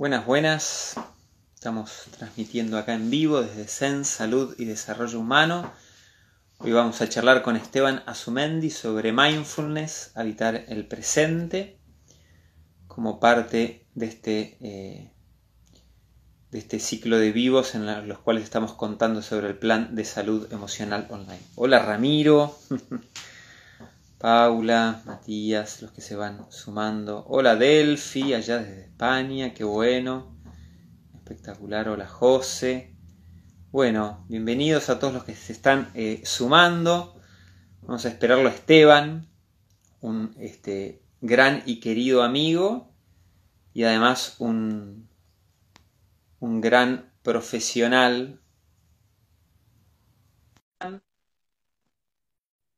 Buenas, buenas. Estamos transmitiendo acá en vivo desde Zen, Salud y Desarrollo Humano. Hoy vamos a charlar con Esteban Azumendi sobre mindfulness, habitar el presente, como parte de este, eh, de este ciclo de vivos en los cuales estamos contando sobre el plan de salud emocional online. Hola Ramiro, Paula, Matías, los que se van sumando. Hola Delphi, allá desde España, qué bueno. Espectacular, hola José. Bueno, bienvenidos a todos los que se están eh, sumando. Vamos a esperarlo a Esteban, un este, gran y querido amigo y además un, un gran profesional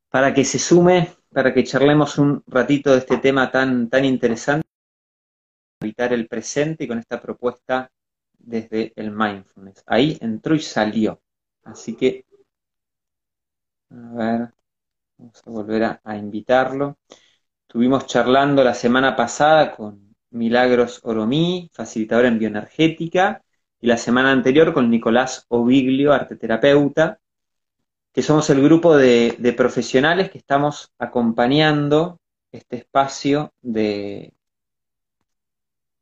para que se sume para que charlemos un ratito de este tema tan, tan interesante, evitar el presente y con esta propuesta desde el mindfulness. Ahí entró y salió. Así que, a ver, vamos a volver a, invitarlo. Estuvimos charlando la semana pasada con Milagros Oromí, facilitador en bioenergética, y la semana anterior con Nicolás Oviglio, arteterapeuta, que somos el grupo de, profesionales que estamos acompañando este espacio de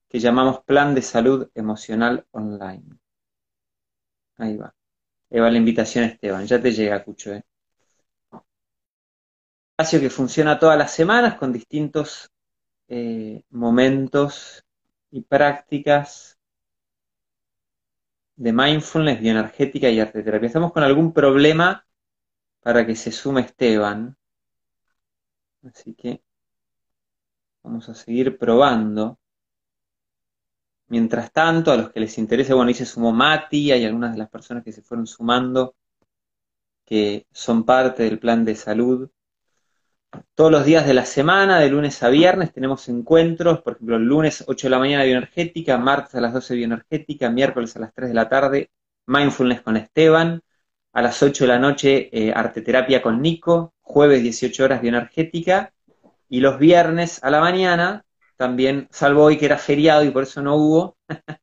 que llamamos Plan de Salud Emocional Online. Ahí va. Ahí va la invitación, Esteban. Ya te llega, Cucho. ¿eh? Espacio que funciona todas las semanas con distintos eh, momentos y prácticas de mindfulness, bioenergética y arte terapia. Estamos con algún problema para que se sume Esteban. Así que vamos a seguir probando. Mientras tanto, a los que les interese, bueno, ahí se sumó Mati, hay algunas de las personas que se fueron sumando que son parte del plan de salud. Todos los días de la semana, de lunes a viernes, tenemos encuentros, por ejemplo, el lunes 8 de la mañana bioenergética, martes a las 12 bioenergética, miércoles a las 3 de la tarde, mindfulness con Esteban, a las 8 de la noche eh, arteterapia con Nico, jueves 18 horas bioenergética, y los viernes a la mañana, también, salvo hoy que era feriado y por eso no hubo,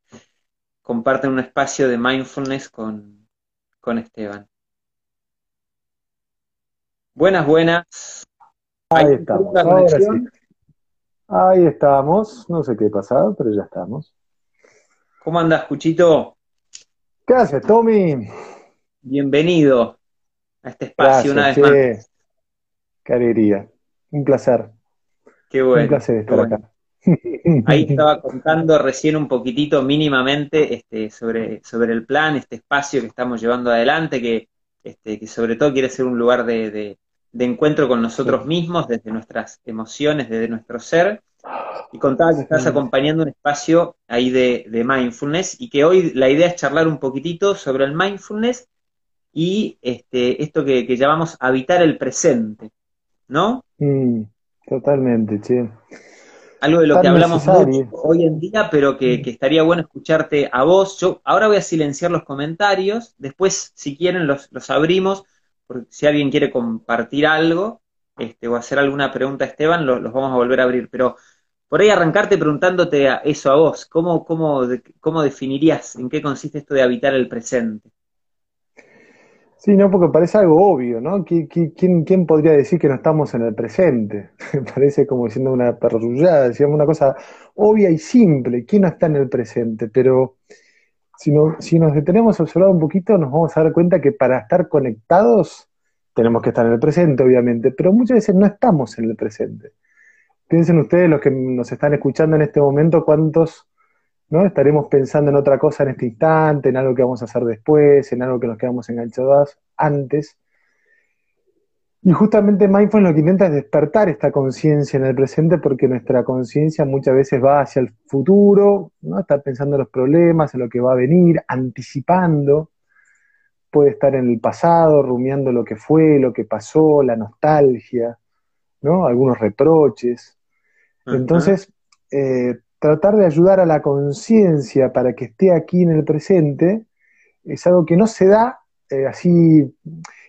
comparten un espacio de mindfulness con, con Esteban. Buenas, buenas. Ahí estamos. Ahí estamos. No sé qué ha pasado, pero ya estamos. ¿Cómo andas, Cuchito? ¿Qué haces, Tommy? Bienvenido a este espacio una vez más. Qué alegría. Un placer. Qué bueno. Un placer estar acá. Ahí estaba contando recién un poquitito mínimamente este, sobre, sobre el plan, este espacio que estamos llevando adelante, que, este, que sobre todo quiere ser un lugar de, de, encuentro con nosotros mismos, desde nuestras emociones, desde nuestro ser. Y contaba que estás acompañando un espacio ahí de, de mindfulness y que hoy la idea es charlar un poquitito sobre el mindfulness y este, esto que, llamamos habitar el presente, ¿no? Mm, totalmente, sí. Algo de lo que hablamos mucho hoy en día, pero que, estaría bueno escucharte a vos. Yo ahora voy a silenciar los comentarios, después, si quieren, los, los abrimos, porque si alguien quiere compartir algo este, o hacer alguna pregunta a Esteban, los vamos a volver a abrir. Pero por ahí arrancarte preguntándote eso a vos, ¿cómo, cómo, cómo definirías en qué consiste esto de habitar el presente? Sí, no, porque parece algo obvio, ¿no? ¿Quién, quién podría decir que no estamos en el presente? parece como diciendo una perrullada, decíamos una cosa obvia y simple, ¿quién no está en el presente? Pero si, si nos detenemos a observar un poquito, nos vamos a dar cuenta que para estar conectados tenemos que estar en el presente, obviamente, pero muchas veces no estamos en el presente. Piensen ustedes, los que nos están escuchando en este momento, cuántos ¿no? Estaremos pensando en otra cosa en este instante, en algo que vamos a hacer después, en algo que nos quedamos enganchados antes. Y justamente Mindfulness lo que intenta es despertar esta conciencia en el presente porque nuestra conciencia muchas veces va hacia el futuro, ¿no? Está pensando en los problemas, en lo que va a venir, anticipando. Puede estar en el pasado, rumiando lo que fue, lo que pasó, la nostalgia, ¿no? Algunos reproches. Entonces, eh, tratar de ayudar a la conciencia para que esté aquí en el presente es algo que no se da eh, así,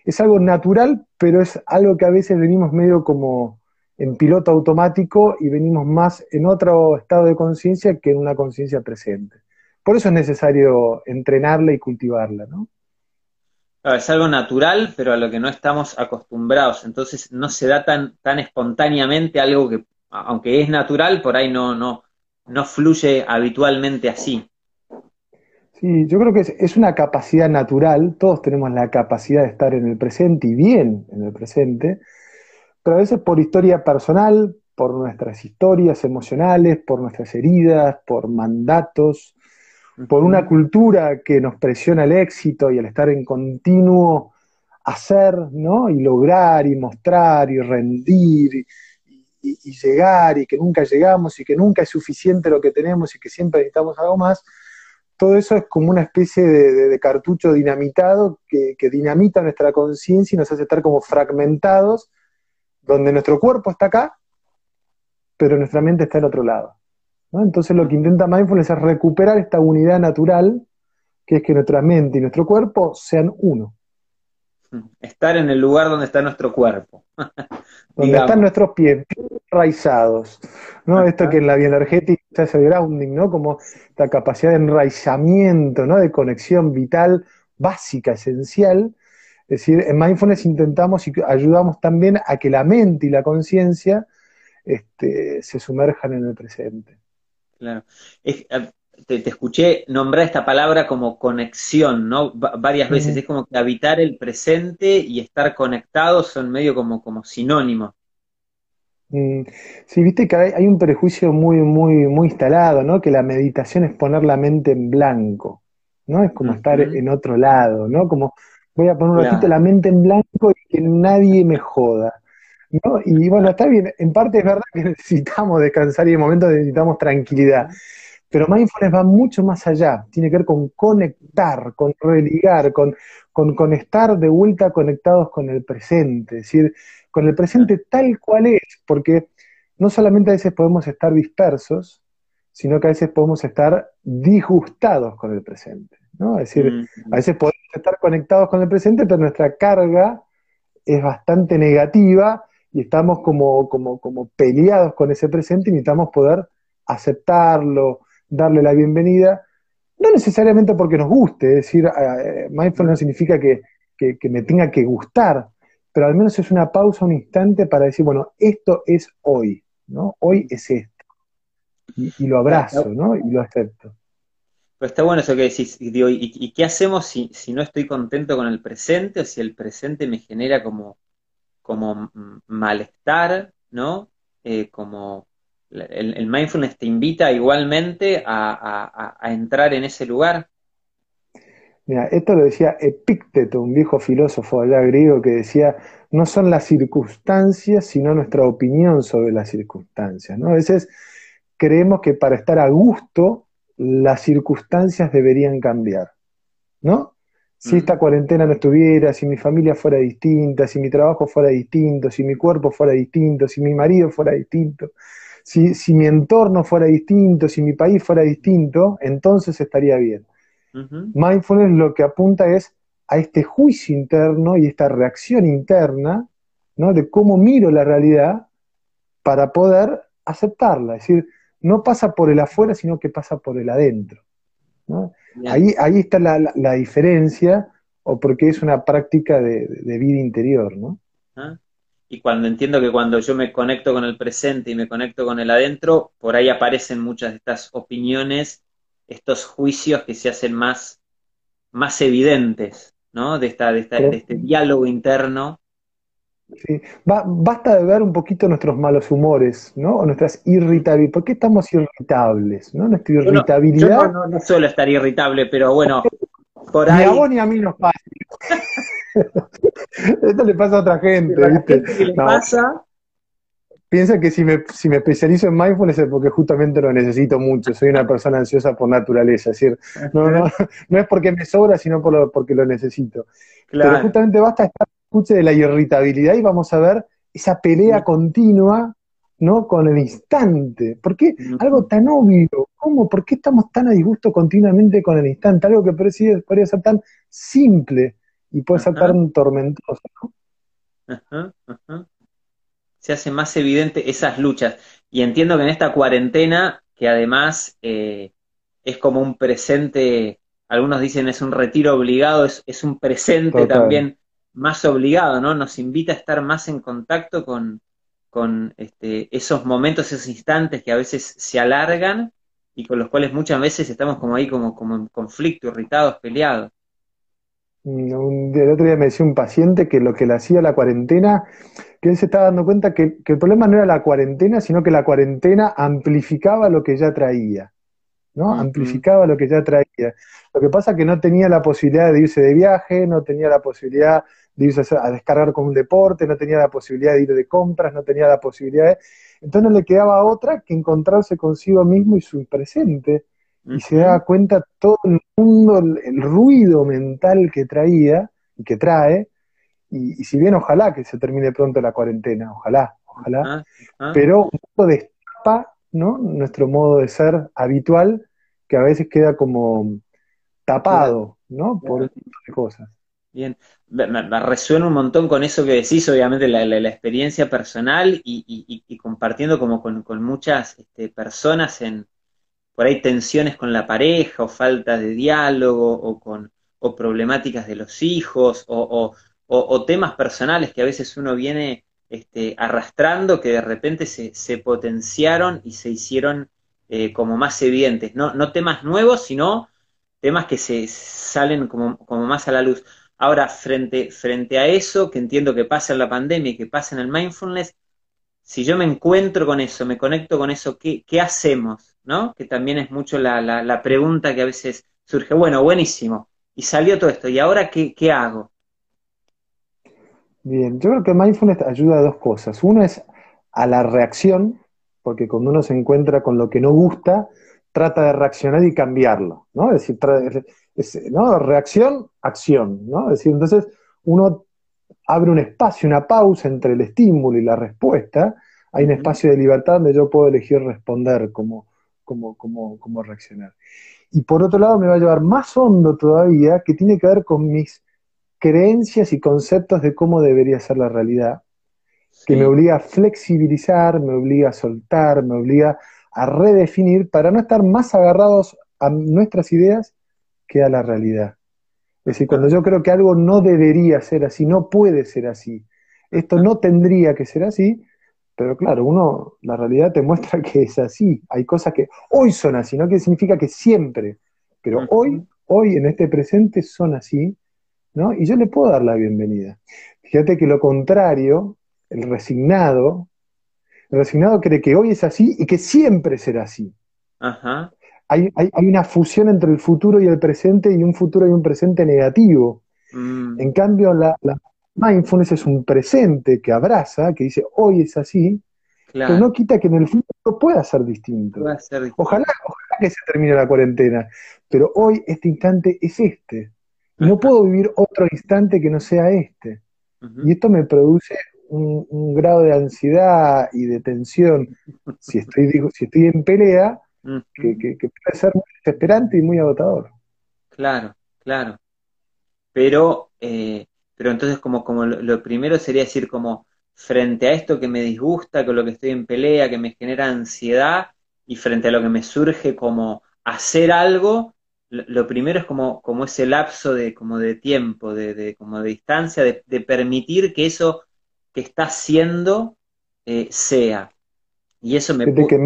es algo natural, pero es algo que a veces venimos medio como en piloto automático y venimos más en otro estado de conciencia que en una conciencia presente. Por eso es necesario entrenarla y cultivarla, ¿no? es algo natural, pero a lo que no estamos acostumbrados. Entonces no se da tan, tan espontáneamente algo que, aunque es natural, por ahí no, no, no fluye habitualmente así. Sí, yo creo que es, una capacidad natural, todos tenemos la capacidad de estar en el presente y bien en el presente, pero a veces por historia personal, por nuestras historias emocionales, por nuestras heridas, por mandatos, por una cultura que nos presiona el éxito y el estar en continuo hacer, ¿no? Y lograr y mostrar y rendir y, llegar y que nunca llegamos y que nunca es suficiente lo que tenemos y que siempre necesitamos algo más, todo eso es como una especie de, cartucho dinamitado que, que dinamita nuestra conciencia y nos hace estar como fragmentados, donde nuestro cuerpo está acá, pero nuestra mente está en otro lado. Entonces lo que intenta Mindfulness es recuperar esta unidad natural, que es que nuestra mente y nuestro cuerpo sean uno. Estar en el lugar donde está nuestro cuerpo. donde están nuestros pies, enraizados. ¿no? Esto que en la bioenergética es el grounding, ¿no? Como la capacidad de enraizamiento, ¿no? De conexión vital básica, esencial. Es decir, en Mindfulness intentamos y ayudamos también a que la mente y la conciencia este, se sumerjan en el presente. Claro. Te, escuché nombrar esta palabra como conexión, ¿no? varias veces. Es como que habitar el presente y estar conectados son medio como, como sinónimos. Mm, sí, viste que hay, un prejuicio muy, muy, muy instalado, ¿no? Que la meditación es poner la mente en blanco, ¿no? Es como estar en otro lado, ¿no? Como voy a poner un ratito la mente en blanco y que nadie me joda. Y bueno, está bien, en parte es verdad que necesitamos descansar y en momentos necesitamos tranquilidad, pero mindfulness va mucho más allá, tiene que ver con conectar, con religar, con, con, estar de vuelta conectados con el presente, es decir, con el presente tal cual es, porque no solamente a veces podemos estar dispersos, sino que a veces podemos estar disgustados con el presente. ¿no? Es decir, a veces podemos estar conectados con el presente, pero nuestra carga es bastante negativa y estamos como, como, como peleados con ese presente y necesitamos poder aceptarlo, darle la bienvenida, no necesariamente porque nos guste, es decir, eh, mindfulness no significa que, me tenga que gustar, pero al menos es una pausa, un instante para decir, bueno, esto es hoy, ¿no? Hoy es esto. Y, lo abrazo, ¿no? Y lo acepto. Pero está bueno eso que decís, y, y, qué hacemos si, si no estoy contento con el presente o si el presente me genera como como malestar, ¿no? Eh, como el, mindfulness te invita igualmente a, entrar en ese lugar. Mira, esto lo decía Epícteto, un viejo filósofo allá griego que decía, no son las circunstancias, sino nuestra opinión sobre las circunstancias. ¿no? A veces creemos que para estar a gusto, las circunstancias deberían cambiar. ¿No? Si esta cuarentena no estuviera, si mi familia fuera distinta, si mi trabajo fuera distinto, si mi cuerpo fuera distinto, si mi marido fuera distinto, si, si mi entorno fuera distinto, si mi país fuera distinto, entonces estaría bien. Mindfulness lo que apunta es a este juicio interno y esta reacción interna, ¿no? De cómo miro la realidad para poder aceptarla. Es decir, no pasa por el afuera, sino que pasa por el adentro. ¿no? Ahí, ahí está la, la, diferencia, o porque es una práctica de, vida interior, ¿no? Ah, y cuando entiendo que cuando yo me conecto con el presente y me conecto con el adentro, por ahí aparecen muchas de estas opiniones, estos juicios que se hacen más, más evidentes, ¿no? De, esta, de, esta, de este diálogo interno Sí. basta de ver un poquito nuestros malos humores, ¿no? O nuestras irritabilidades. ¿Por qué estamos irritables? ¿no? Nuestra irritabilidad. no, suelo estar irritable, pero bueno, por ahí. Ni a vos ni a mí nos pasa. Esto le pasa a otra gente, ¿viste? le pasa. Piensa que si me, si me especializo en mindfulness es porque justamente lo necesito mucho. Soy una persona ansiosa por naturaleza. Es decir, no, no, no es porque me sobra, sino por lo, porque lo necesito. Pero justamente basta estar escuche de la irritabilidad y vamos a ver esa pelea continua, ¿no? Con el instante. ¿Por qué? Algo tan obvio. ¿Cómo? ¿Por qué estamos tan a disgusto continuamente con el instante? Algo que podría ser tan simple y puede ser tan tormentoso, ¿no? se hace más evidente esas luchas. Y entiendo que en esta cuarentena, que además eh, es como un presente, algunos dicen es un retiro obligado, es, es un presente también más obligado, ¿no? Nos invita a estar más en contacto con, con este, esos momentos, esos instantes que a veces se alargan y con los cuales muchas veces estamos como ahí como, como en conflicto, irritados, peleados. Mm, el otro día me decía un paciente que lo que le hacía la cuarentena, que él se estaba dando cuenta que, el problema no era la cuarentena, sino que la cuarentena amplificaba lo que ya traía, ¿no? Amplificaba lo que ya traía. Lo que pasa es que no tenía la posibilidad de irse de viaje, no tenía la posibilidad de irse a, descargar con un deporte, no tenía la posibilidad de ir de compras, no tenía la posibilidad de... Entonces no le quedaba otra que encontrarse consigo mismo y su presente y se daba cuenta todo el mundo, el, ruido mental que traía y que trae, y, si bien ojalá que se termine pronto la cuarentena, ojalá, ojalá, pero un poco destapa ¿no? nuestro modo de ser habitual, que a veces queda como tapado, ¿no? Por este tipo de cosas. Bien, me, resuena un montón con eso que decís, obviamente la, la, experiencia personal y, compartiendo como con, con muchas este, personas en, por ahí tensiones con la pareja o falta de diálogo o con o problemáticas de los hijos o, o, temas personales que a veces uno viene este, arrastrando que de repente se, se potenciaron y se hicieron eh, como más evidentes. No, no temas nuevos, sino temas que se salen como, como más a la luz. Ahora, frente, frente a eso, que entiendo que pasa en la pandemia y que pasa en el mindfulness, si yo me encuentro con eso, me conecto con eso, ¿qué, qué hacemos? ¿No? Que también es mucho la, la, pregunta que a veces surge. Bueno, buenísimo. Y salió todo esto. ¿Y ahora qué, qué hago? Bien, yo creo que mindfulness ayuda a dos cosas. Uno es a la reacción, porque cuando uno se encuentra con lo que no gusta, trata de reaccionar y cambiarlo, ¿no? Es decir, ¿no? reacción, acción, ¿no? Es decir, entonces uno abre un espacio, una pausa entre el estímulo y la respuesta, hay un espacio de libertad donde yo puedo elegir responder cómo, cómo, reaccionar. Y por otro lado me va a llevar más hondo todavía, que tiene que ver con mis creencias y conceptos de cómo debería ser la realidad, que me obliga a flexibilizar, me obliga a soltar, me obliga a redefinir para no estar más agarrados a nuestras ideas que a la realidad. Es decir, cuando yo creo que algo no debería ser así, no puede ser así, esto no tendría que ser así, pero claro, uno, la realidad te muestra que es así. Hay cosas que hoy son así, no que significa que siempre, pero hoy, hoy en este presente son así, ¿no? Y yo le puedo dar la bienvenida. Fíjate que lo contrario, el resignado, el resignado cree que hoy es así y que siempre será así. Ajá hay, una fusión entre el futuro y el presente y un futuro y un presente negativo. Mm. En cambio, la, mindfulness es un presente que abraza, que dice hoy es así, pero no quita que en el futuro pueda ser distinto. Ojalá, ojalá que se termine la cuarentena, pero hoy este instante es este. no puedo vivir otro instante que no sea este. Y esto me produce un, grado de ansiedad y de tensión. Si estoy, digo, si estoy en pelea, que, puede ser muy desesperante y muy agotador. Claro, claro. Pero, eh, pero entonces como, como lo, primero sería decir como frente a esto que me disgusta, con lo que estoy en pelea, que me genera ansiedad, y frente a lo que me surge como hacer algo, lo, primero es como, como ese lapso de, como de tiempo, de, como de distancia, de, permitir que eso que está haciendo eh, sea. Y eso me... Que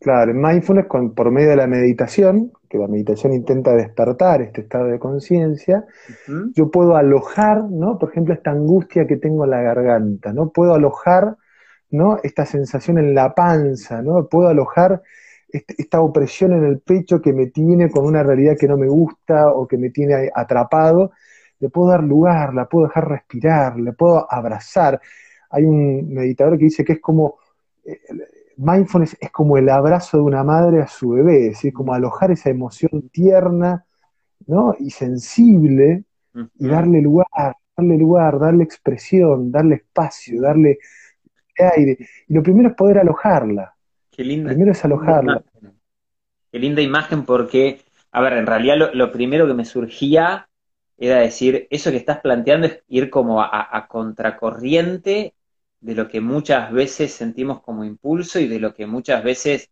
Claro, en mindfulness, por medio de la meditación, que la meditación intenta despertar este estado de conciencia, yo puedo alojar, ¿no? Por ejemplo, esta angustia que tengo en la garganta, ¿no? Puedo alojar, ¿no? Esta sensación en la panza, ¿no? Puedo alojar este, esta opresión en el pecho que me tiene con una realidad que no me gusta o que me tiene atrapado. Le puedo dar lugar, la puedo dejar respirar, le puedo abrazar. Hay un meditador que dice que es como eh, mindfulness es como el abrazo de una madre a su bebé, es decir, como alojar esa emoción tierna ¿no? y sensible y darle lugar, darle lugar, darle expresión, darle espacio, darle aire. Y lo primero es poder alojarla. Qué linda. Lo primero es alojarla. Qué linda imagen porque, a ver, en realidad lo, primero que me surgía era decir, eso que estás planteando es ir como a contracorriente de lo que muchas veces sentimos como impulso y de lo que muchas veces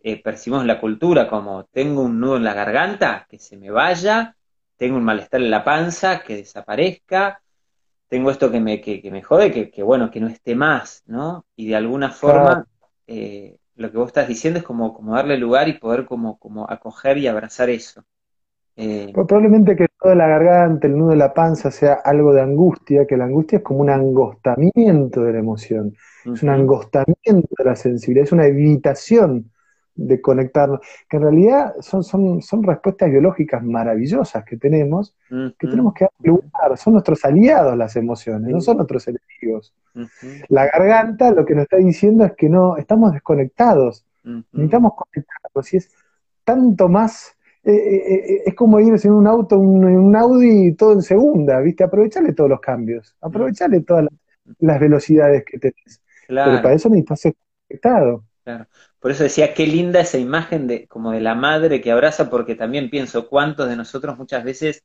eh, percibimos en la cultura, como tengo un nudo en la garganta, que se me vaya, tengo un malestar en la panza, que desaparezca, tengo esto que me, que, me jode, que, bueno, que no esté más, ¿no? Y de alguna forma, eh, lo que vos estás diciendo es como, como darle lugar y poder como, como acoger y abrazar eso. Eh, pues probablemente que toda la garganta, el nudo de la panza sea algo de angustia, que la angustia es como un angostamiento de la emoción, es un angostamiento de la sensibilidad, es una evitación de conectarnos, que en realidad son, son, son respuestas biológicas maravillosas que tenemos, que tenemos que lugar, son nuestros aliados las emociones, no son nuestros enemigos. La garganta lo que nos está diciendo es que no, estamos desconectados, necesitamos conectarnos, y es tanto más, eh, eh, eh, es como ir en un auto, un, un Audi todo en segunda, ¿viste? Aprovecharle todos los cambios, aprovecharle todas las, velocidades que tenés. Pero para eso necesitas ser conectado. Claro. Por eso decía, qué linda esa imagen de, como de la madre que abraza, porque también pienso cuántos de nosotros muchas veces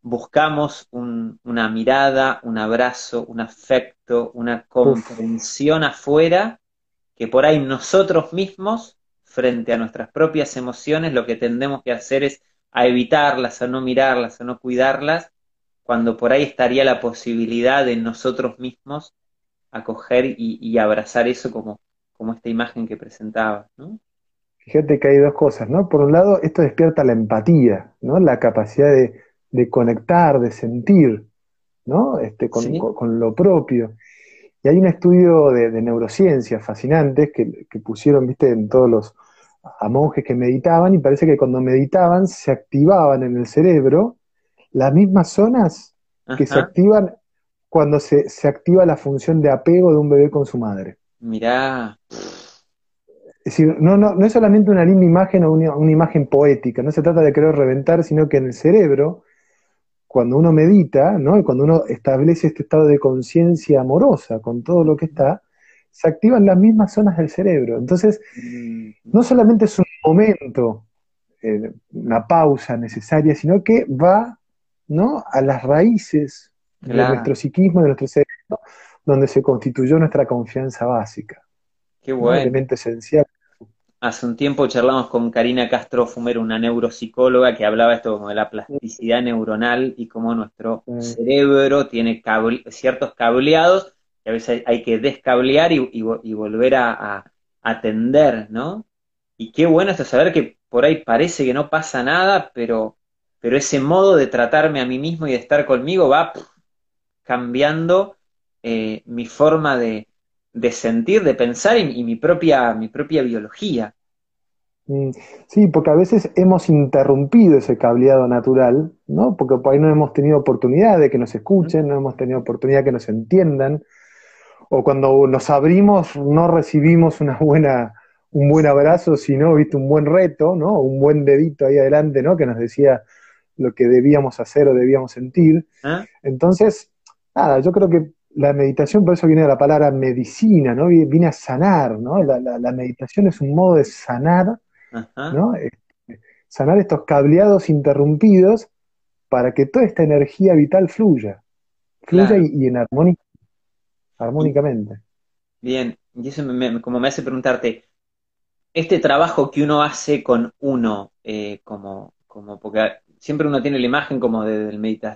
buscamos una mirada, un abrazo, un afecto, una comprensión afuera, que por ahí nosotros mismos, frente a nuestras propias emociones, lo que tendemos que hacer es a evitarlas, a no mirarlas, a no cuidarlas, cuando por ahí estaría la posibilidad de nosotros mismos acoger y, y abrazar eso como, como esta imagen que presentaba, ¿no? Fíjate que hay dos cosas, ¿no? Por un lado, esto despierta la empatía, ¿no? La capacidad de, conectar, de sentir, ¿no? Este, con, lo propio. Y hay un estudio de, neurociencias fascinantes que, pusieron, viste, en todos los a monjes que meditaban y parece que cuando meditaban se activaban en el cerebro las mismas zonas que se activan cuando se, se activa la función de apego de un bebé con su madre. Mirá. Es decir, no, no, no es solamente una linda imagen o una, imagen poética, no se trata de querer reventar, sino que en el cerebro, cuando uno medita, ¿no? y cuando uno establece este estado de conciencia amorosa con todo lo que está, se activan las mismas zonas del cerebro. Entonces, mm. no solamente es un momento, eh, una pausa necesaria, sino que va ¿no? a las raíces de nuestro psiquismo, de nuestro cerebro, donde se constituyó nuestra confianza básica. Qué bueno. Un elemento esencial. Hace un tiempo charlamos con Karina Castro Fumero, una neuropsicóloga, que hablaba esto como de la plasticidad neuronal y cómo nuestro cerebro tiene ciertos cableados que a veces hay que descablear y, volver a, atender, ¿no? Y qué bueno esto saber que por ahí parece que no pasa nada, pero, pero ese modo de tratarme a mí mismo y de estar conmigo va cambiando eh, mi forma de, sentir, de pensar y, mi, propia, mi propia biología. Mm, sí, porque a veces hemos interrumpido ese cableado natural, ¿no? Porque por ahí no hemos tenido oportunidad de que nos escuchen, no hemos tenido oportunidad de que nos entiendan, o cuando nos abrimos no recibimos una buena, un buen abrazo, sino, viste, un buen reto, ¿no? Un buen dedito ahí adelante, ¿no? Que nos decía lo que debíamos hacer o debíamos sentir. ¿Ah? Entonces, nada, yo creo que la meditación, por eso viene de la palabra medicina, ¿no? Viene a sanar, ¿no? La, meditación es un modo de sanar, ¿no? Este, sanar estos cableados interrumpidos para que toda esta energía vital fluya, fluya y, en armónica, armónicamente. Bien, y eso como me hace preguntarte, este trabajo que uno hace con uno, eh, como, como, porque siempre uno tiene la imagen como de,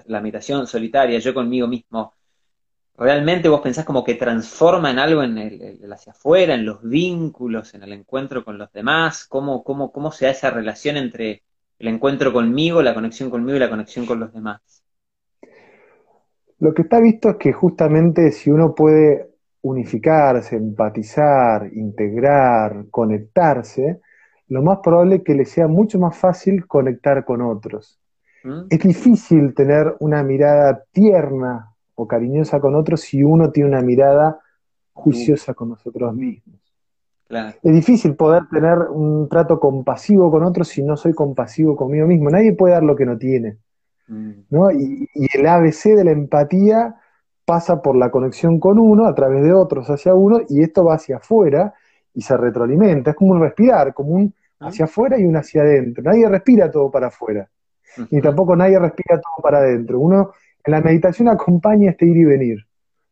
la meditación solitaria, yo conmigo mismo, realmente vos pensás como que transforma en algo en el, hacia afuera, en los vínculos, en el encuentro con los demás, cómo, cómo, cómo se da esa relación entre el encuentro conmigo, la conexión conmigo y la conexión con los demás. Lo que está visto es que justamente si uno puede unificarse, empatizar, integrar, conectarse, lo más probable es que le sea mucho más fácil conectar con otros. ¿Mm? Es difícil tener una mirada tierna o cariñosa con otros si uno tiene una mirada juiciosa con nosotros mismos. Es difícil poder tener un trato compasivo con otros si no soy compasivo conmigo mismo. Nadie puede dar lo que no tiene. Mm. Y, el ABC de la empatía pasa por la conexión con uno a través de otros hacia uno y esto va hacia afuera y se retroalimenta. Es como un respirar, como un ah. hacia afuera y un hacia adentro. Nadie respira todo para afuera, ni tampoco nadie respira todo para adentro. Uno en la meditación acompaña este ir y venir.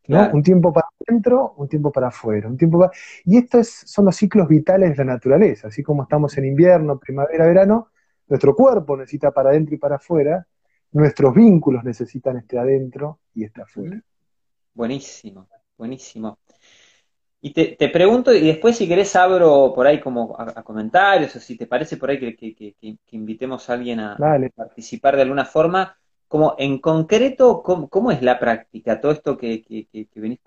¿no? Un tiempo para adentro, un tiempo para afuera, un tiempo para... Y estos son los ciclos vitales de la naturaleza, así como estamos en invierno, primavera, verano, nuestro cuerpo necesita para adentro y para afuera, nuestros vínculos necesitan este adentro y este afuera. Buenísimo, buenísimo. Y te, pregunto, y después si querés abro por ahí como a, comentarios, o si te parece por ahí que, invitemos a alguien a participar de alguna forma, como en concreto, ¿cómo, es la práctica? Todo esto que, venís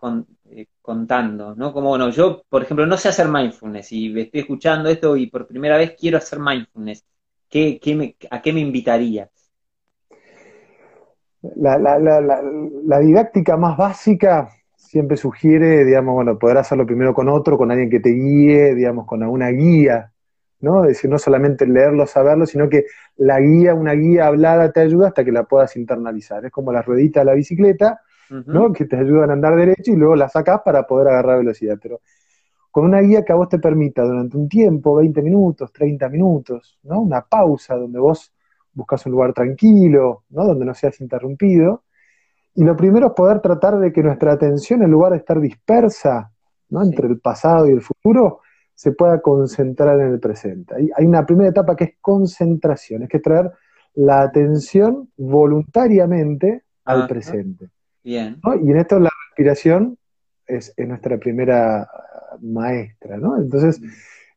eh, contando, ¿no? Como, bueno, yo, por ejemplo, no sé hacer mindfulness y estoy escuchando esto y por primera vez quiero hacer mindfulness. ¿Qué, ¿A qué me invitarías? La, la, didáctica más básica siempre sugiere, digamos, bueno, poder hacerlo primero con otro, con alguien que te guíe, digamos, con alguna guía, ¿no? Es decir, no solamente leerlo, saberlo, sino que la guía, una guía hablada te ayuda hasta que la puedas internalizar. Es como la ruedita de la bicicleta, ¿no? Que te ayudan a andar derecho y luego la sacás para poder agarrar velocidad. Pero con una guía que a vos te permita durante un tiempo, 20 minutos, 30 minutos, ¿no? Una pausa donde vos buscas un lugar tranquilo, ¿no? Donde no seas interrumpido. Y lo primero es poder tratar de que nuestra atención, en lugar de estar dispersa, ¿no? Entre el pasado y el futuro, se pueda concentrar en el presente. Hay, una primera etapa que es concentración, es que traer la atención voluntariamente al presente. Bien. Y en esto la respiración es, nuestra primera maestra, ¿no? Entonces,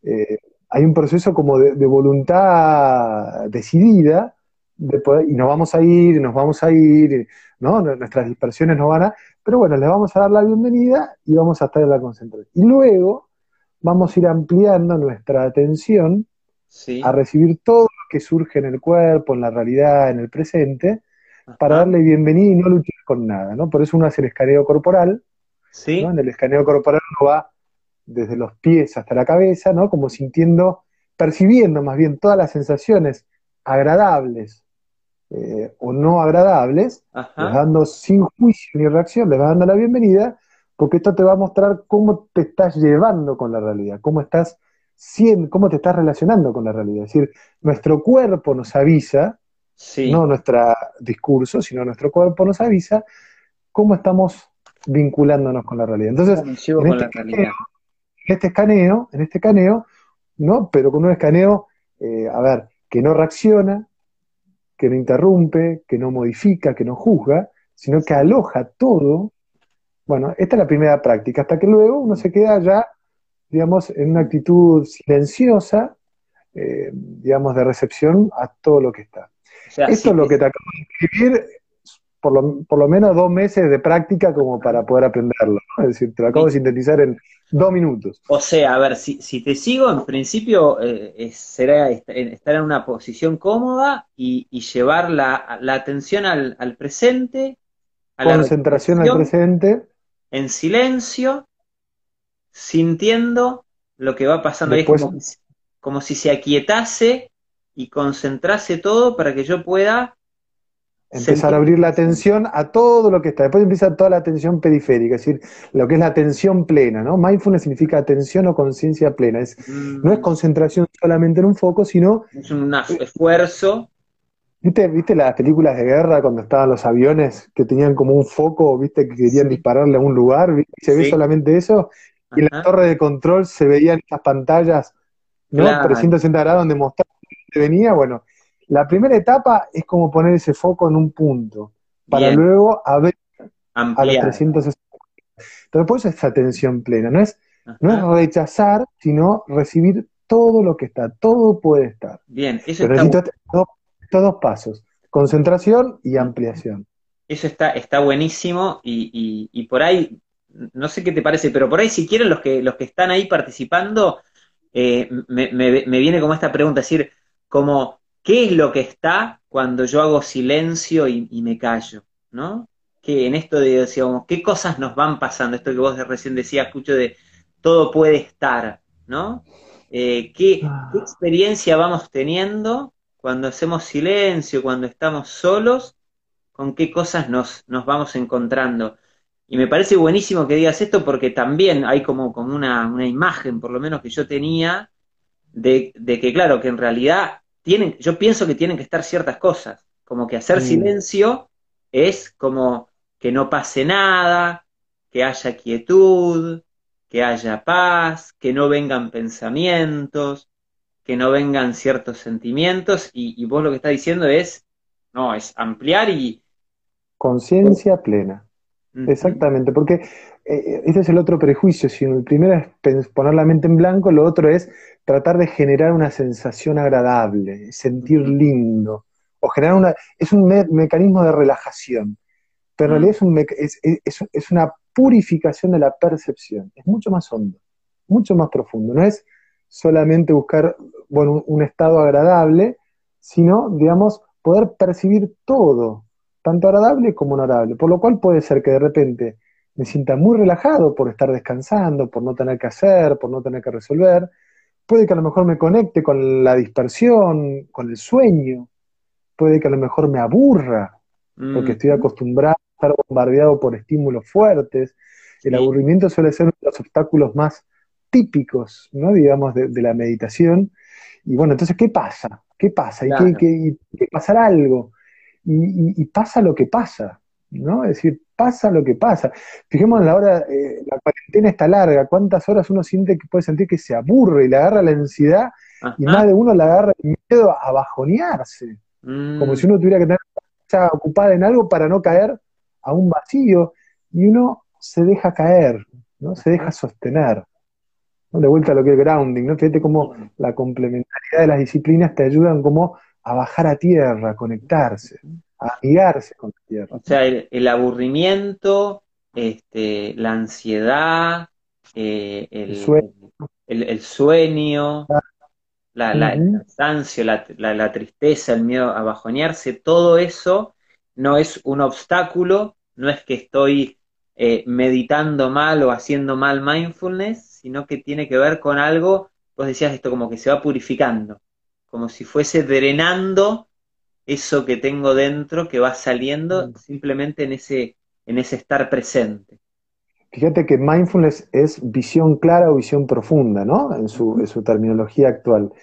eh, hay un proceso como de, voluntad decidida, de y nos vamos a ir, nos vamos a ir, ¿no? Nuestras dispersiones no van a, pero bueno, les vamos a dar la bienvenida y vamos a estar en la concentración. Y luego, vamos a ir ampliando nuestra atención a recibir todo lo que surge en el cuerpo, en la realidad, en el presente, para darle bienvenida y no luchar con nada, ¿no? Por eso uno hace el escaneo corporal, ¿Sí? En el escaneo corporal uno va desde los pies hasta la cabeza, ¿no? Como sintiendo, percibiendo más bien todas las sensaciones agradables eh, o no agradables, dando sin juicio ni reacción, les va dando la bienvenida, porque esto te va a mostrar cómo te estás llevando con la realidad, cómo estás cómo te estás relacionando con la realidad. Es decir, nuestro cuerpo nos avisa, no nuestro discurso, sino nuestro cuerpo nos avisa cómo estamos vinculándonos con la realidad. Entonces, en este, escaneo, en este, escaneo, en este escaneo, ¿no? Pero con un escaneo, eh, a ver, que no reacciona, que no interrumpe, que no modifica, que no juzga, sino que aloja todo bueno, esta es la primera práctica, hasta que luego uno se queda ya, digamos, en una actitud silenciosa, eh, digamos, de recepción a todo lo que está. Esto es lo que te acabo de escribir, por lo, por lo, menos dos meses de práctica como para poder aprenderlo. Es decir, te lo acabo de sintetizar en dos minutos. O sea, a ver, si, te sigo, en principio eh, será estar en una posición cómoda y, llevar la, atención al, presente. A Concentración al presente en silencio, sintiendo lo que va pasando. es como, si se aquietase y concentrase todo para que yo pueda empezar a abrir la atención a todo lo que está. Después empieza toda la atención periférica, es decir, lo que es la atención plena, ¿no? Mindfulness significa atención o conciencia plena. Es, No es mm. concentración solamente en un foco, sino... Es un esfuerzo ¿Viste, ¿Viste las películas de guerra cuando estaban los aviones que tenían como un foco, viste, que querían dispararle a un lugar? se ve solamente eso. Y en la torre de control se veían estas pantallas, ¿no? 360 grados donde mostraba que venía. Bueno, la primera etapa es como poner ese foco en un punto, para luego ver a los 360. Pero por eso es atención plena, no es, no es rechazar, sino recibir todo lo que está, todo puede estar. Bien, eso está estos dos pasos, concentración y ampliación. Eso está, está buenísimo y, por ahí, no sé qué te parece, pero por ahí si quieren los que, los que están ahí participando, eh, me, viene como esta pregunta, es decir, como, ¿qué es lo que está cuando yo hago silencio y, me callo? ¿No? Que en esto de, decíamos, ¿qué cosas nos van pasando? Esto que vos recién decías, escucho de todo puede estar, ¿no? Eh, ¿qué, ¿Qué ah. experiencia vamos teniendo cuando hacemos silencio, cuando estamos solos, con qué cosas nos, nos vamos encontrando. Y me parece buenísimo que digas esto porque también hay como, como una, una imagen, por lo menos que yo tenía, de, de, que claro, que en realidad tienen, yo pienso que tienen que estar ciertas cosas, como que hacer silencio es como que no pase nada, que haya quietud, que haya paz, que no vengan pensamientos, que no vengan ciertos sentimientos, y, vos lo que estás diciendo es, no, es ampliar y... Conciencia plena. Exactamente, porque eh, ese es el otro prejuicio. Si el primero es poner la mente en blanco, lo otro es tratar de generar una sensación agradable, sentir lindo, o generar una. Es un mecanismo de relajación, pero en realidad es, es, es, una purificación de la percepción. Es mucho más hondo, mucho más profundo. No es solamente buscar bueno, un estado agradable, sino, digamos, poder percibir todo, tanto agradable como no agradable. Por lo cual puede ser que de repente me sienta muy relajado por estar descansando, por no tener que hacer, por no tener que resolver. Puede que a lo mejor me conecte con la dispersión, con el sueño. Puede que a lo mejor me aburra, porque estoy acostumbrado a estar bombardeado por estímulos fuertes. El aburrimiento suele ser uno de los obstáculos más típicos, ¿no? digamos, de, la meditación. Y bueno, entonces, ¿qué pasa? ¿Qué pasa? ¿Y qué, qué, pasará algo? y, pasa lo que pasa, ¿no? Es decir, pasa lo que pasa. Fijémonos la hora, eh, la cuarentena está larga, cuántas horas uno siente que puede sentir que se aburre y le agarra la ansiedad y más de uno le agarra el miedo a bajonearse, como si uno tuviera que tener ocupada en algo para no caer a un vacío y uno se deja caer, ¿no? Se deja sostener. De vuelta a lo que es grounding, ¿no? Fíjate cómo la complementariedad de las disciplinas te ayudan como a bajar a tierra, a conectarse, a amigarse con la tierra. O sea, el, aburrimiento, este, la ansiedad, eh, el, sueño, la, el cansancio, la, tristeza, el miedo a bajonearse, todo eso no es un obstáculo, no es que estoy eh, meditando mal o haciendo mal mindfulness, sino que tiene que ver con algo, vos decías esto como que se va purificando como si fuese drenando eso que tengo dentro que va saliendo mm. simplemente en ese, en ese estar presente. Fíjate que mindfulness es visión clara o visión profunda, ¿no? En su, en su terminología actual.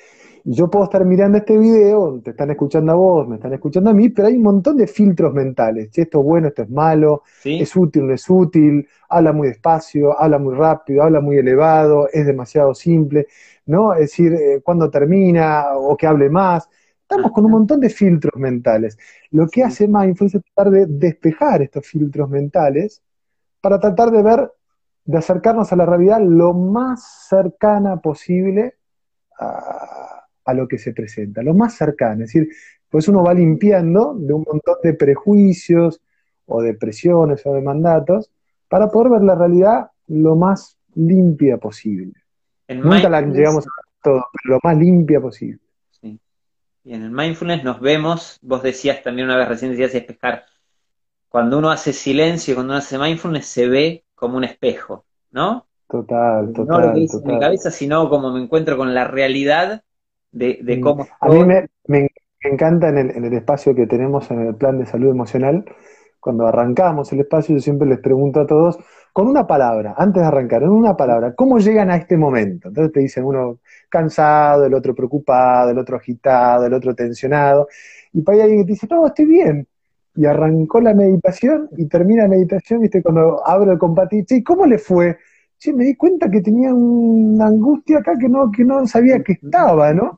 Y yo puedo estar mirando este video, te están escuchando a vos, me están escuchando a mí, pero hay un montón de filtros mentales. Esto es bueno, esto es malo, es útil, no es útil, habla muy despacio, habla muy rápido, habla muy elevado, es demasiado simple. ¿no? Es decir, eh, cuándo termina o que hable más. Estamos con un montón de filtros mentales. Lo que hace Mindfulness es tratar de despejar estos filtros mentales para tratar de ver, de acercarnos a la realidad lo más cercana posible a, a lo que se presenta, lo más cercano. Es decir, pues uno va limpiando de un montón de prejuicios o de presiones o de mandatos para poder ver la realidad lo más limpia posible. Nunca la llegamos a todo, pero lo más limpia posible. Sí. Y en el mindfulness nos vemos, vos decías también una vez recién, decías pescar, cuando uno hace silencio, cuando uno hace mindfulness, se ve como un espejo, ¿no? Total, total. No lo que dice en mi cabeza, sino como me encuentro con la realidad de, de mm. cómo... A mí me, encanta en el, en el espacio que tenemos en el plan de salud emocional, cuando arrancamos el espacio, yo siempre les pregunto a todos, con una palabra, antes de arrancar, en una palabra, ¿cómo llegan a este momento? Entonces te dicen uno cansado, el otro preocupado, el otro agitado, el otro tensionado, y para ahí alguien que te dice, no, estoy bien. Y arrancó la meditación y termina la meditación, viste, cuando abro el compartir, ¿y ¿cómo le fue? Sí, me di cuenta que tenía una angustia acá que no, que no sabía que estaba, ¿no?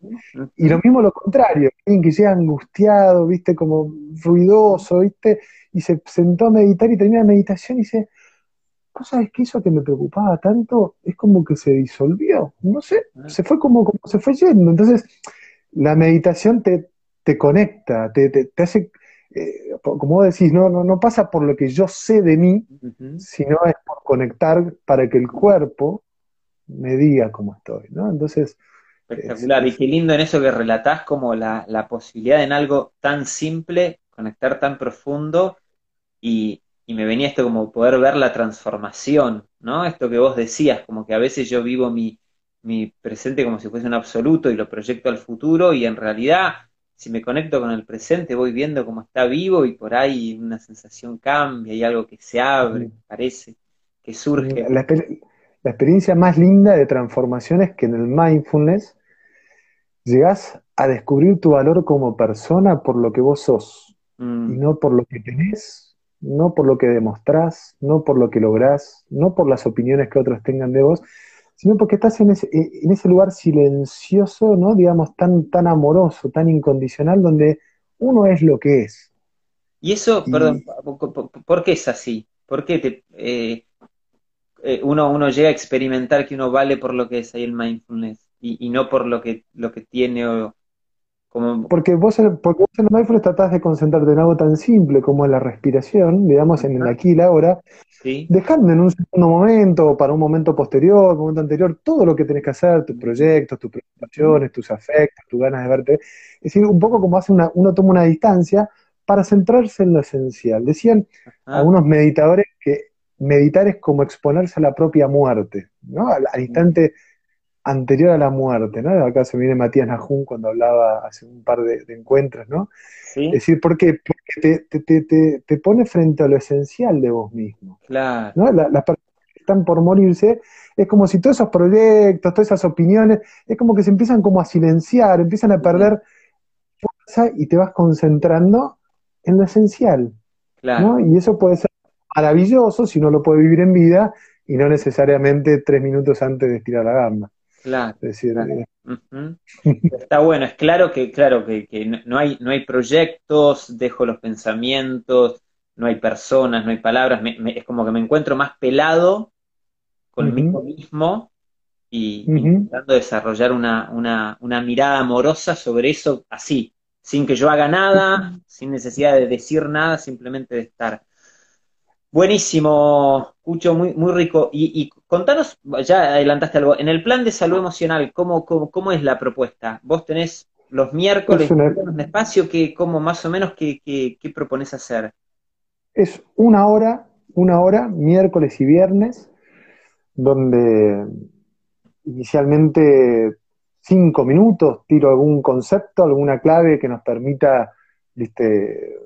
Y lo mismo lo contrario, alguien que llega angustiado, viste, como ruidoso, viste, y se sentó a meditar y termina la meditación y dice, ¿Vos sabés que eso que me preocupaba tanto es como que se disolvió? No sé, se fue como, como se fue yendo. Entonces, la meditación te, te conecta, te, te, hace, eh, como decís, no, no, no pasa por lo que yo sé de mí, sino es por conectar para que el cuerpo me diga cómo estoy, ¿no? Entonces... Espectacular, y qué lindo en eso que relatás como la, la posibilidad en algo tan simple, conectar tan profundo y, y me venía esto como poder ver la transformación, ¿no? Esto que vos decías, como que a veces yo vivo mi, presente como si fuese un absoluto y lo proyecto al futuro y en realidad si me conecto con el presente voy viendo cómo está vivo y por ahí una sensación cambia y algo que se abre, parece, que surge. La, la, experiencia más linda de transformación es que en el mindfulness llegás a descubrir tu valor como persona por lo que vos sos mm. y no por lo que tenés no por lo que demostrás, no por lo que lográs, no por las opiniones que otros tengan de vos, sino porque estás en ese, en ese lugar silencioso, ¿no? Digamos, tan, tan amoroso, tan incondicional, donde uno es lo que es. Y eso, perdón, ¿por qué es así? ¿Por qué te, eh, eh, uno, uno llega a experimentar que uno vale por lo que es ahí el mindfulness y, no por lo que, lo que tiene o como... Porque vos, porque vos en el mindfulness tratás de concentrarte en algo tan simple como la respiración, digamos, en el aquí y la ahora, dejando en un segundo momento, para un momento posterior, un momento anterior, todo lo que tenés que hacer, tus proyectos, tus preocupaciones, tus afectos, tus ganas de verte. Es decir, un poco como hace una, uno toma una distancia para centrarse en lo esencial. Decían algunos meditadores que meditar es como exponerse a la propia muerte, ¿no? Al, instante anterior a la muerte, ¿no? Acá se viene Matías Najún cuando hablaba hace un par de, encuentros, ¿no? Es decir, ¿por qué? Porque te, pone frente a lo esencial de vos mismo. Claro. ¿no? las personas que están por morirse, es como si todos esos proyectos, todas esas opiniones, es como que se empiezan como a silenciar, empiezan a perder fuerza y te vas concentrando en lo esencial. Claro. ¿no? Y eso puede ser maravilloso si uno lo puede vivir en vida y no necesariamente tres minutos antes de estirar la gamba. Claro. decir, eh, Está bueno, es claro que, claro, que, no, hay, no hay proyectos, dejo los pensamientos, no hay personas, no hay palabras, es como que me encuentro más pelado conmigo mismo y intentando desarrollar una, una, una mirada amorosa sobre eso así, sin que yo haga nada, sin necesidad de decir nada, simplemente de estar. Buenísimo, Cucho, muy, muy rico. Y, contanos, ya adelantaste algo, en el plan de salud emocional, ¿cómo, cómo, es la propuesta? ¿Vos tenés los miércoles un espacio? que ¿Cómo más o menos qué, qué, qué propones hacer? Es una hora, una hora, miércoles y viernes, donde inicialmente cinco minutos tiro algún concepto, alguna clave que nos permita ¿viste?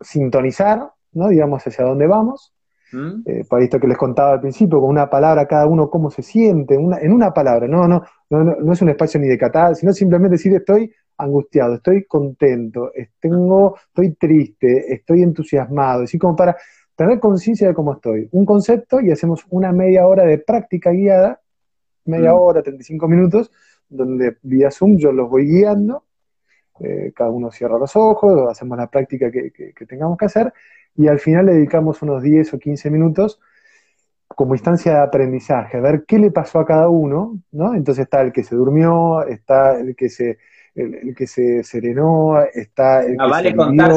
sintonizar ¿no? digamos, hacia dónde vamos. ¿Mm? Eh, para esto que les contaba al principio, con una palabra cada uno cómo se siente, en una palabra, no, no, no, no es un espacio ni de catal, sino simplemente decir estoy angustiado, estoy contento, tengo, estoy triste, estoy entusiasmado, así como para tener conciencia de cómo estoy. Un concepto y hacemos una media hora de práctica guiada, media ¿Mm? hora, 35 minutos, donde vía Zoom yo los voy guiando, eh, cada uno cierra los ojos, hacemos la práctica que, que tengamos que hacer, y al final le dedicamos unos 10 o 15 minutos como instancia de aprendizaje, a ver qué le pasó a cada uno, ¿no? Entonces está el que se durmió, está el que se, el, que se serenó, está el ah, que vale contar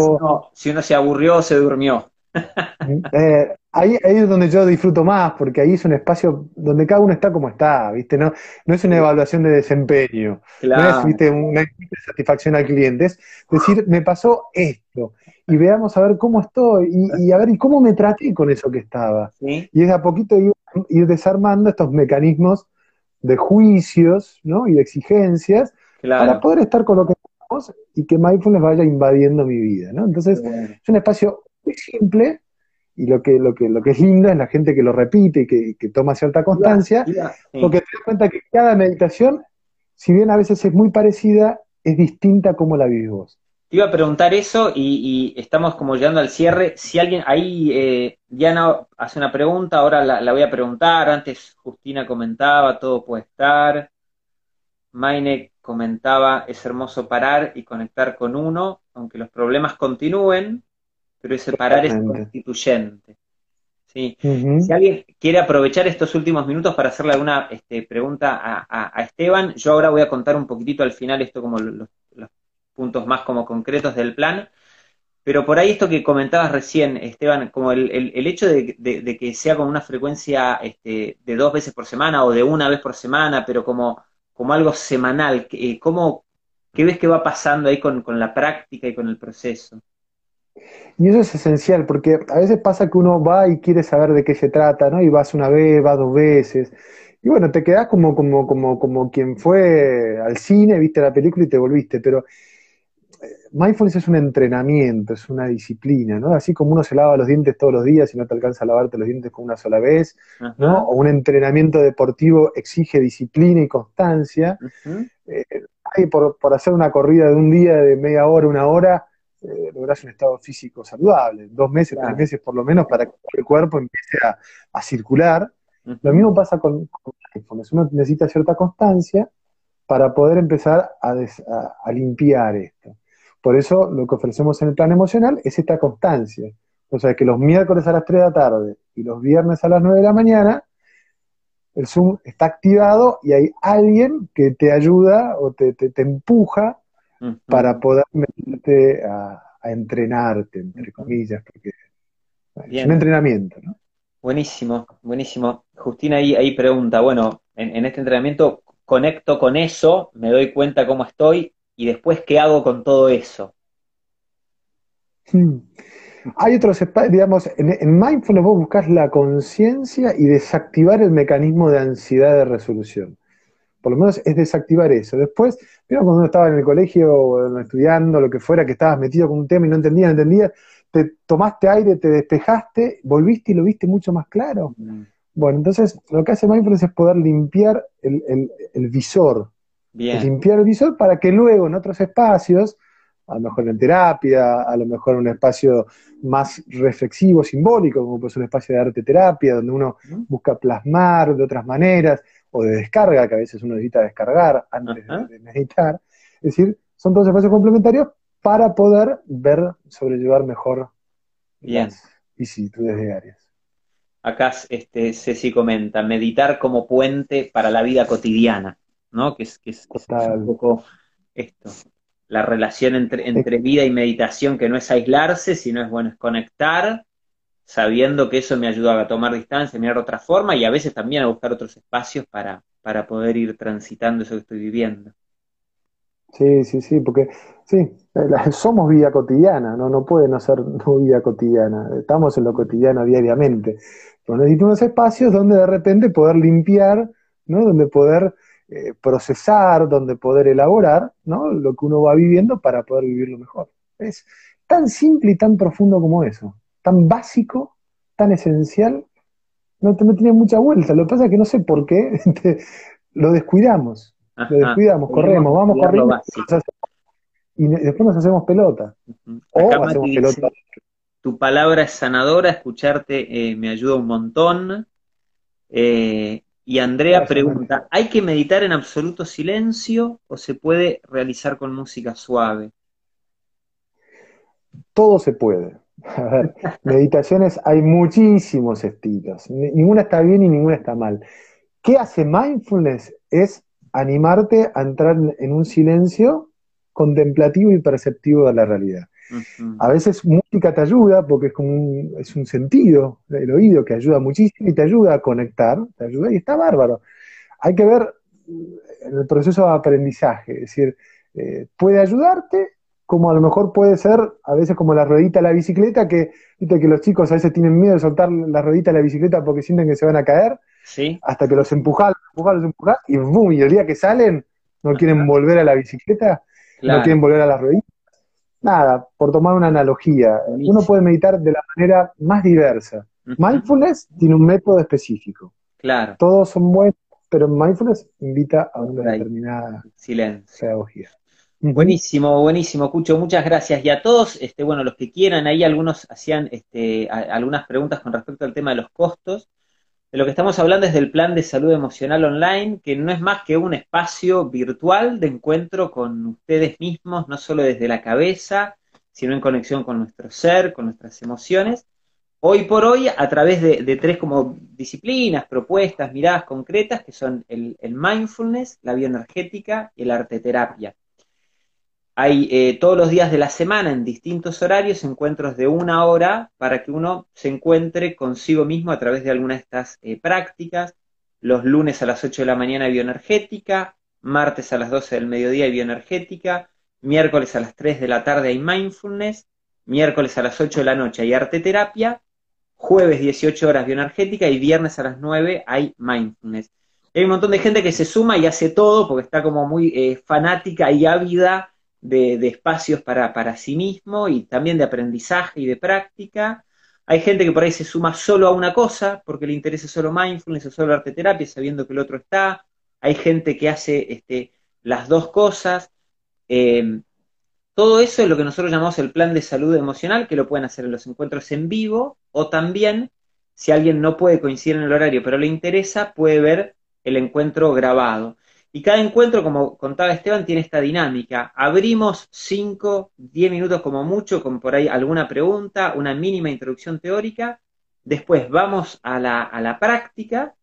si uno, se aburrió o se durmió. Eh, ahí, ahí, es donde yo disfruto más, porque ahí es un espacio donde cada uno está como está, ¿viste? No, no es una evaluación de desempeño, no es ¿viste? una satisfacción al cliente, es decir, me pasó esto, y veamos a ver cómo estoy y, a ver y cómo me traté con eso que estaba. Y es a poquito ir, desarmando estos mecanismos de juicios ¿no? y de exigencias para poder estar con lo que estamos y que mindfulness vaya invadiendo mi vida. ¿no? Entonces, es un espacio muy simple y lo que, lo, que, lo que es lindo es la gente que lo repite y que, toma cierta constancia, porque te das cuenta que cada meditación, si bien a veces es muy parecida, es distinta a cómo la vives vos. Te iba a preguntar eso y, estamos como llegando al cierre. Si alguien, ahí eh, Diana hace una pregunta, ahora la, voy a preguntar. Antes Justina comentaba, todo puede estar. Maine comentaba, es hermoso parar y conectar con uno, aunque los problemas continúen, pero ese parar es constituyente. ¿sí? Si alguien quiere aprovechar estos últimos minutos para hacerle alguna este, pregunta a, Esteban, yo ahora voy a contar un poquitito al final esto como los puntos más como concretos del plan. Pero por ahí esto que comentabas recién, Esteban, como el, el, hecho de, que sea con una frecuencia este, de dos veces por semana o de una vez por semana, pero como, como algo semanal, ¿cómo, ¿qué ves que va pasando ahí con, con la práctica y con el proceso? Y eso es esencial, porque a veces pasa que uno va y quiere saber de qué se trata, ¿no? Y vas una vez, vas dos veces. Y bueno, te quedás como, como, como, como quien fue al cine, viste la película y te volviste, pero mindfulness es un entrenamiento, es una disciplina, ¿no? Así como uno se lava los dientes todos los días y no te alcanza a lavarte los dientes con una sola vez, ¿no? O un entrenamiento deportivo exige disciplina y constancia. Eh, por, hacer una corrida de un día de media hora, una hora, eh, lográs un estado físico saludable, dos meses, tres meses por lo menos, para que el cuerpo empiece a, circular. Lo mismo pasa con, con Uno necesita cierta constancia para poder empezar a, limpiar esto. Por eso lo que ofrecemos en el plan emocional es esta constancia. O sea, que los miércoles a las 3 de la tarde y los viernes a las 9 de la mañana, el Zoom está activado y hay alguien que te ayuda o te, empuja para poder meterte a, entrenarte, entre comillas, porque es un entrenamiento, ¿no? Buenísimo, buenísimo. Justina ahí, ahí pregunta, bueno, en, este entrenamiento conecto con eso, me doy cuenta cómo estoy y después qué hago con todo eso. Hmm. Hay otros, digamos, en, en mindfulness vos buscas la conciencia y desactivar el mecanismo de ansiedad de resolución. Por lo menos es desactivar eso. Después, mira cuando uno estaba en el colegio o estudiando, lo que fuera, que estabas metido con un tema y no entendías, no entendías, te tomaste aire, te despejaste, volviste y lo viste mucho más claro. Mm. Bueno, entonces lo que hace Mindfulness es poder limpiar el, visor. Limpiar el visor para que luego en otros espacios, a lo mejor en terapia, a lo mejor en un espacio más reflexivo, simbólico, como pues un espacio de arte terapia, donde uno busca plasmar de otras maneras, o de descarga, que a veces uno necesita descargar antes de, meditar. Es decir, son todos espacios complementarios para poder ver, sobrellevar mejor Bien. las vicisitudes diarias. Acá este, Ceci comenta, meditar como puente para la vida cotidiana, ¿no? Que es, que es, un poco esto, la relación entre, entre vida y meditación, que no es aislarse, sino es, bueno, es conectar, sabiendo que eso me ayuda a tomar distancia, a mirar otra forma y a veces también a buscar otros espacios para, para poder ir transitando eso que estoy viviendo. Sí, sí, sí, porque sí, somos vida cotidiana, no, no puede no ser no vida cotidiana, estamos en lo cotidiano diariamente, pero necesito unos espacios donde de repente poder limpiar, ¿no? donde poder eh, procesar, donde poder elaborar ¿no? lo que uno va viviendo para poder vivirlo mejor. Es tan simple y tan profundo como eso, tan básico, tan esencial, no, no tiene mucha vuelta, lo que pasa es que no sé por qué lo descuidamos lo descuidamos, corremos, vamos corriendo y después nos hacemos pelota. O hacemos pelota. Tu palabra es sanadora, escucharte eh, me ayuda un montón. Eh, y Andrea pregunta, ¿hay que meditar en absoluto silencio o se puede realizar con música suave? Todo se puede. meditaciones hay muchísimos estilos. Ninguna está bien y ninguna está mal. ¿Qué hace mindfulness? Es animarte a entrar en un silencio contemplativo y perceptivo de la realidad. A veces música te ayuda porque es como un, es un sentido, el oído que ayuda muchísimo y te ayuda a conectar, te ayuda y está bárbaro. Hay que ver el proceso de aprendizaje, es decir, eh, puede ayudarte como a lo mejor puede ser a veces como la ruedita de la bicicleta, que viste que los chicos a veces tienen miedo de soltar la ruedita de la bicicleta porque sienten que se van a caer, hasta que los empujas, los empujas, los empujas, y boom, y el día que salen no quieren volver a la bicicleta, no quieren volver a la ruedita. Nada, por tomar una analogía, uno puede meditar de la manera más diversa. Mindfulness tiene un método específico. Claro. Todos son buenos, pero mindfulness invita a una determinada silencio. pedagogía. Buenísimo, buenísimo, Cucho, muchas gracias. Y a todos, este, bueno, los que quieran, ahí algunos hacían este, algunas preguntas con respecto al tema de los costos. De lo que estamos hablando es del plan de salud emocional online, que no es más que un espacio virtual de encuentro con ustedes mismos, no solo desde la cabeza, sino en conexión con nuestro ser, con nuestras emociones. Hoy por hoy, a través de, tres como disciplinas, propuestas, miradas concretas, que son el, el mindfulness, la bioenergética y el arte terapia. Hay eh, todos los días de la semana en distintos horarios encuentros de una hora para que uno se encuentre consigo mismo a través de alguna de estas eh, prácticas. Los lunes a las 8 de la mañana bioenergética, martes a las 12 del mediodía bioenergética, miércoles a las 3 de la tarde hay mindfulness, miércoles a las 8 de la noche hay arte terapia, jueves 18 horas bioenergética y viernes a las 9 hay mindfulness. Hay un montón de gente que se suma y hace todo porque está como muy eh, fanática y ávida de, espacios para, para, sí mismo y también de aprendizaje y de práctica. Hay gente que por ahí se suma solo a una cosa porque le interesa solo mindfulness o solo arte terapia, sabiendo que el otro está. Hay gente que hace este, las dos cosas. Eh, todo eso es lo que nosotros llamamos el plan de salud emocional, que lo pueden hacer en los encuentros en vivo o también, si alguien no puede coincidir en el horario pero le interesa, puede ver el encuentro grabado. Y cada encuentro, como contaba Esteban, tiene esta dinámica. Abrimos 5, 10 minutos como mucho, con por ahí alguna pregunta, una mínima introducción teórica. Después vamos a la, práctica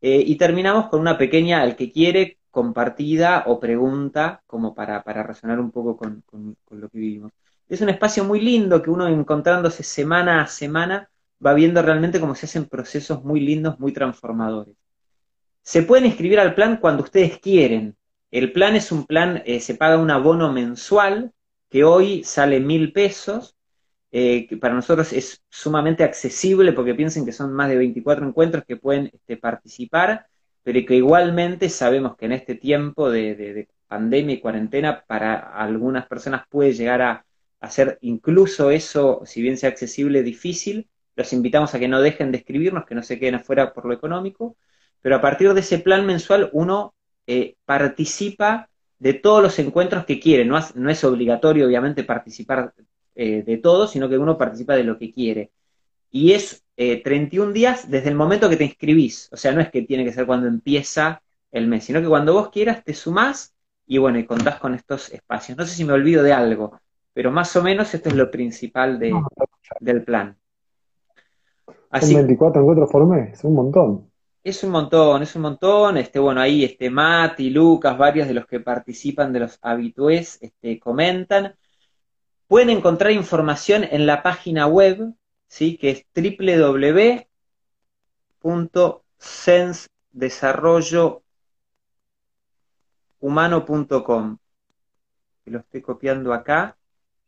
eh, y terminamos con una pequeña, el que quiere, compartida o pregunta, como para, para razonar un poco con, con lo que vivimos. Es un espacio muy lindo que uno encontrándose semana a semana va viendo realmente cómo se hacen procesos muy lindos, muy transformadores. Se pueden inscribir al plan cuando ustedes quieren. El plan es un plan, eh, se paga un abono mensual que hoy sale mil pesos, eh, que para nosotros es sumamente accesible porque piensen que son más de 24 encuentros que pueden este, participar, pero que igualmente sabemos que en este tiempo de, pandemia y cuarentena para algunas personas puede llegar a, ser incluso eso, si bien sea accesible, difícil. Los invitamos a que no dejen de escribirnos, que no se queden afuera por lo económico pero a partir de ese plan mensual uno eh, participa de todos los encuentros que quiere. No, es obligatorio, obviamente, participar eh, de todo, sino que uno participa de lo que quiere. Y es 31 eh, días desde el momento que te inscribís. O sea, no es que tiene que ser cuando empieza el mes, sino que cuando vos quieras te sumás y bueno, y contás con estos espacios. No sé si me olvido de algo, pero más o menos esto es lo principal del plan. Así, 24 encuentros por mes, es un montón. Es un montón, es un montón. Este, bueno, ahí este Mati, Lucas, varios de los que participan de los habitués, este, comentan. Pueden encontrar información en la página web, ¿sí? que es www.sensdesarrollohumano.com. Lo estoy copiando acá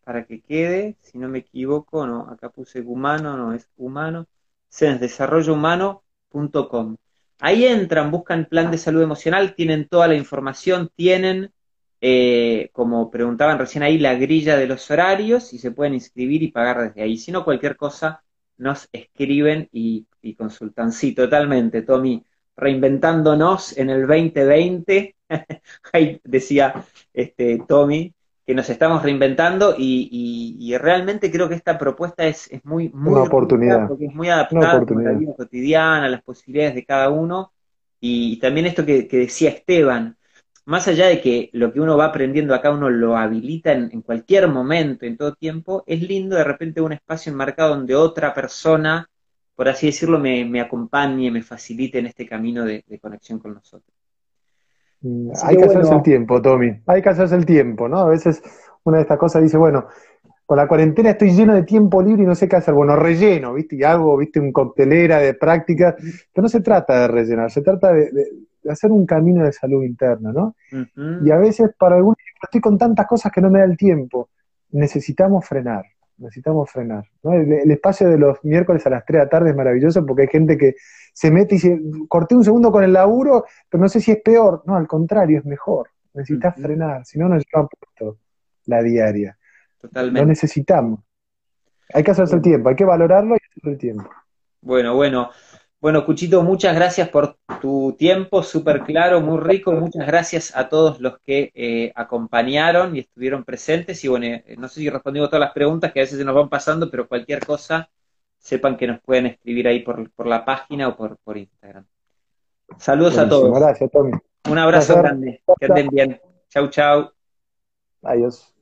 para que quede, si no me equivoco, no, acá puse humano, no es humano, sensdesarrollohumano.com. Ahí entran, buscan plan de salud emocional, tienen toda la información, tienen, eh, como preguntaban recién ahí, la grilla de los horarios y se pueden inscribir y pagar desde ahí. Si no, cualquier cosa nos escriben y, consultan. Sí, totalmente, Tommy. Reinventándonos en el 2020, ahí decía este, Tommy, que nos estamos reinventando y, realmente creo que esta propuesta es, muy, muy una oportunidad. porque es muy adaptada a la vida cotidiana, a las posibilidades de cada uno y, también esto que, decía Esteban, más allá de que lo que uno va aprendiendo acá uno lo habilita en, cualquier momento, en todo tiempo, es lindo de repente un espacio enmarcado donde otra persona, por así decirlo, me, acompañe, me facilite en este camino de conexión con nosotros. Hay que hacerse el tiempo, Tommy. Hay que hacerse el tiempo, ¿no? A veces una de estas cosas dice, bueno, con la cuarentena estoy lleno de tiempo libre y no sé qué hacer. Bueno, relleno, ¿viste? Y hago, ¿viste? Un coctelera de prácticas. Pero no se trata de rellenar, se trata de, hacer un camino de salud interna, ¿no? Y a veces para algunos, estoy con tantas cosas que no me da el tiempo. Necesitamos frenar necesitamos frenar. El, espacio de los miércoles a las 3 de la tarde es maravilloso porque hay gente que se mete y dice, corté un segundo con el laburo, pero no sé si es peor. No, al contrario, es mejor. Necesitas frenar, si no nos lleva puesto la diaria. Totalmente. Lo necesitamos. Hay que hacerse el tiempo, hay que valorarlo y hacerse el tiempo. Bueno, bueno. Bueno, Cuchito, muchas gracias por tu tiempo, súper claro, muy rico. Muchas gracias a todos los que eh, acompañaron y estuvieron presentes. Y bueno, eh, no sé si respondimos todas las preguntas que a veces se nos van pasando, pero cualquier cosa, sepan que nos pueden escribir ahí por, la página o por, por Instagram. Saludos a todos. Gracias, Tommy. Un abrazo grande. Que estén bien. Chau, chau. Adiós.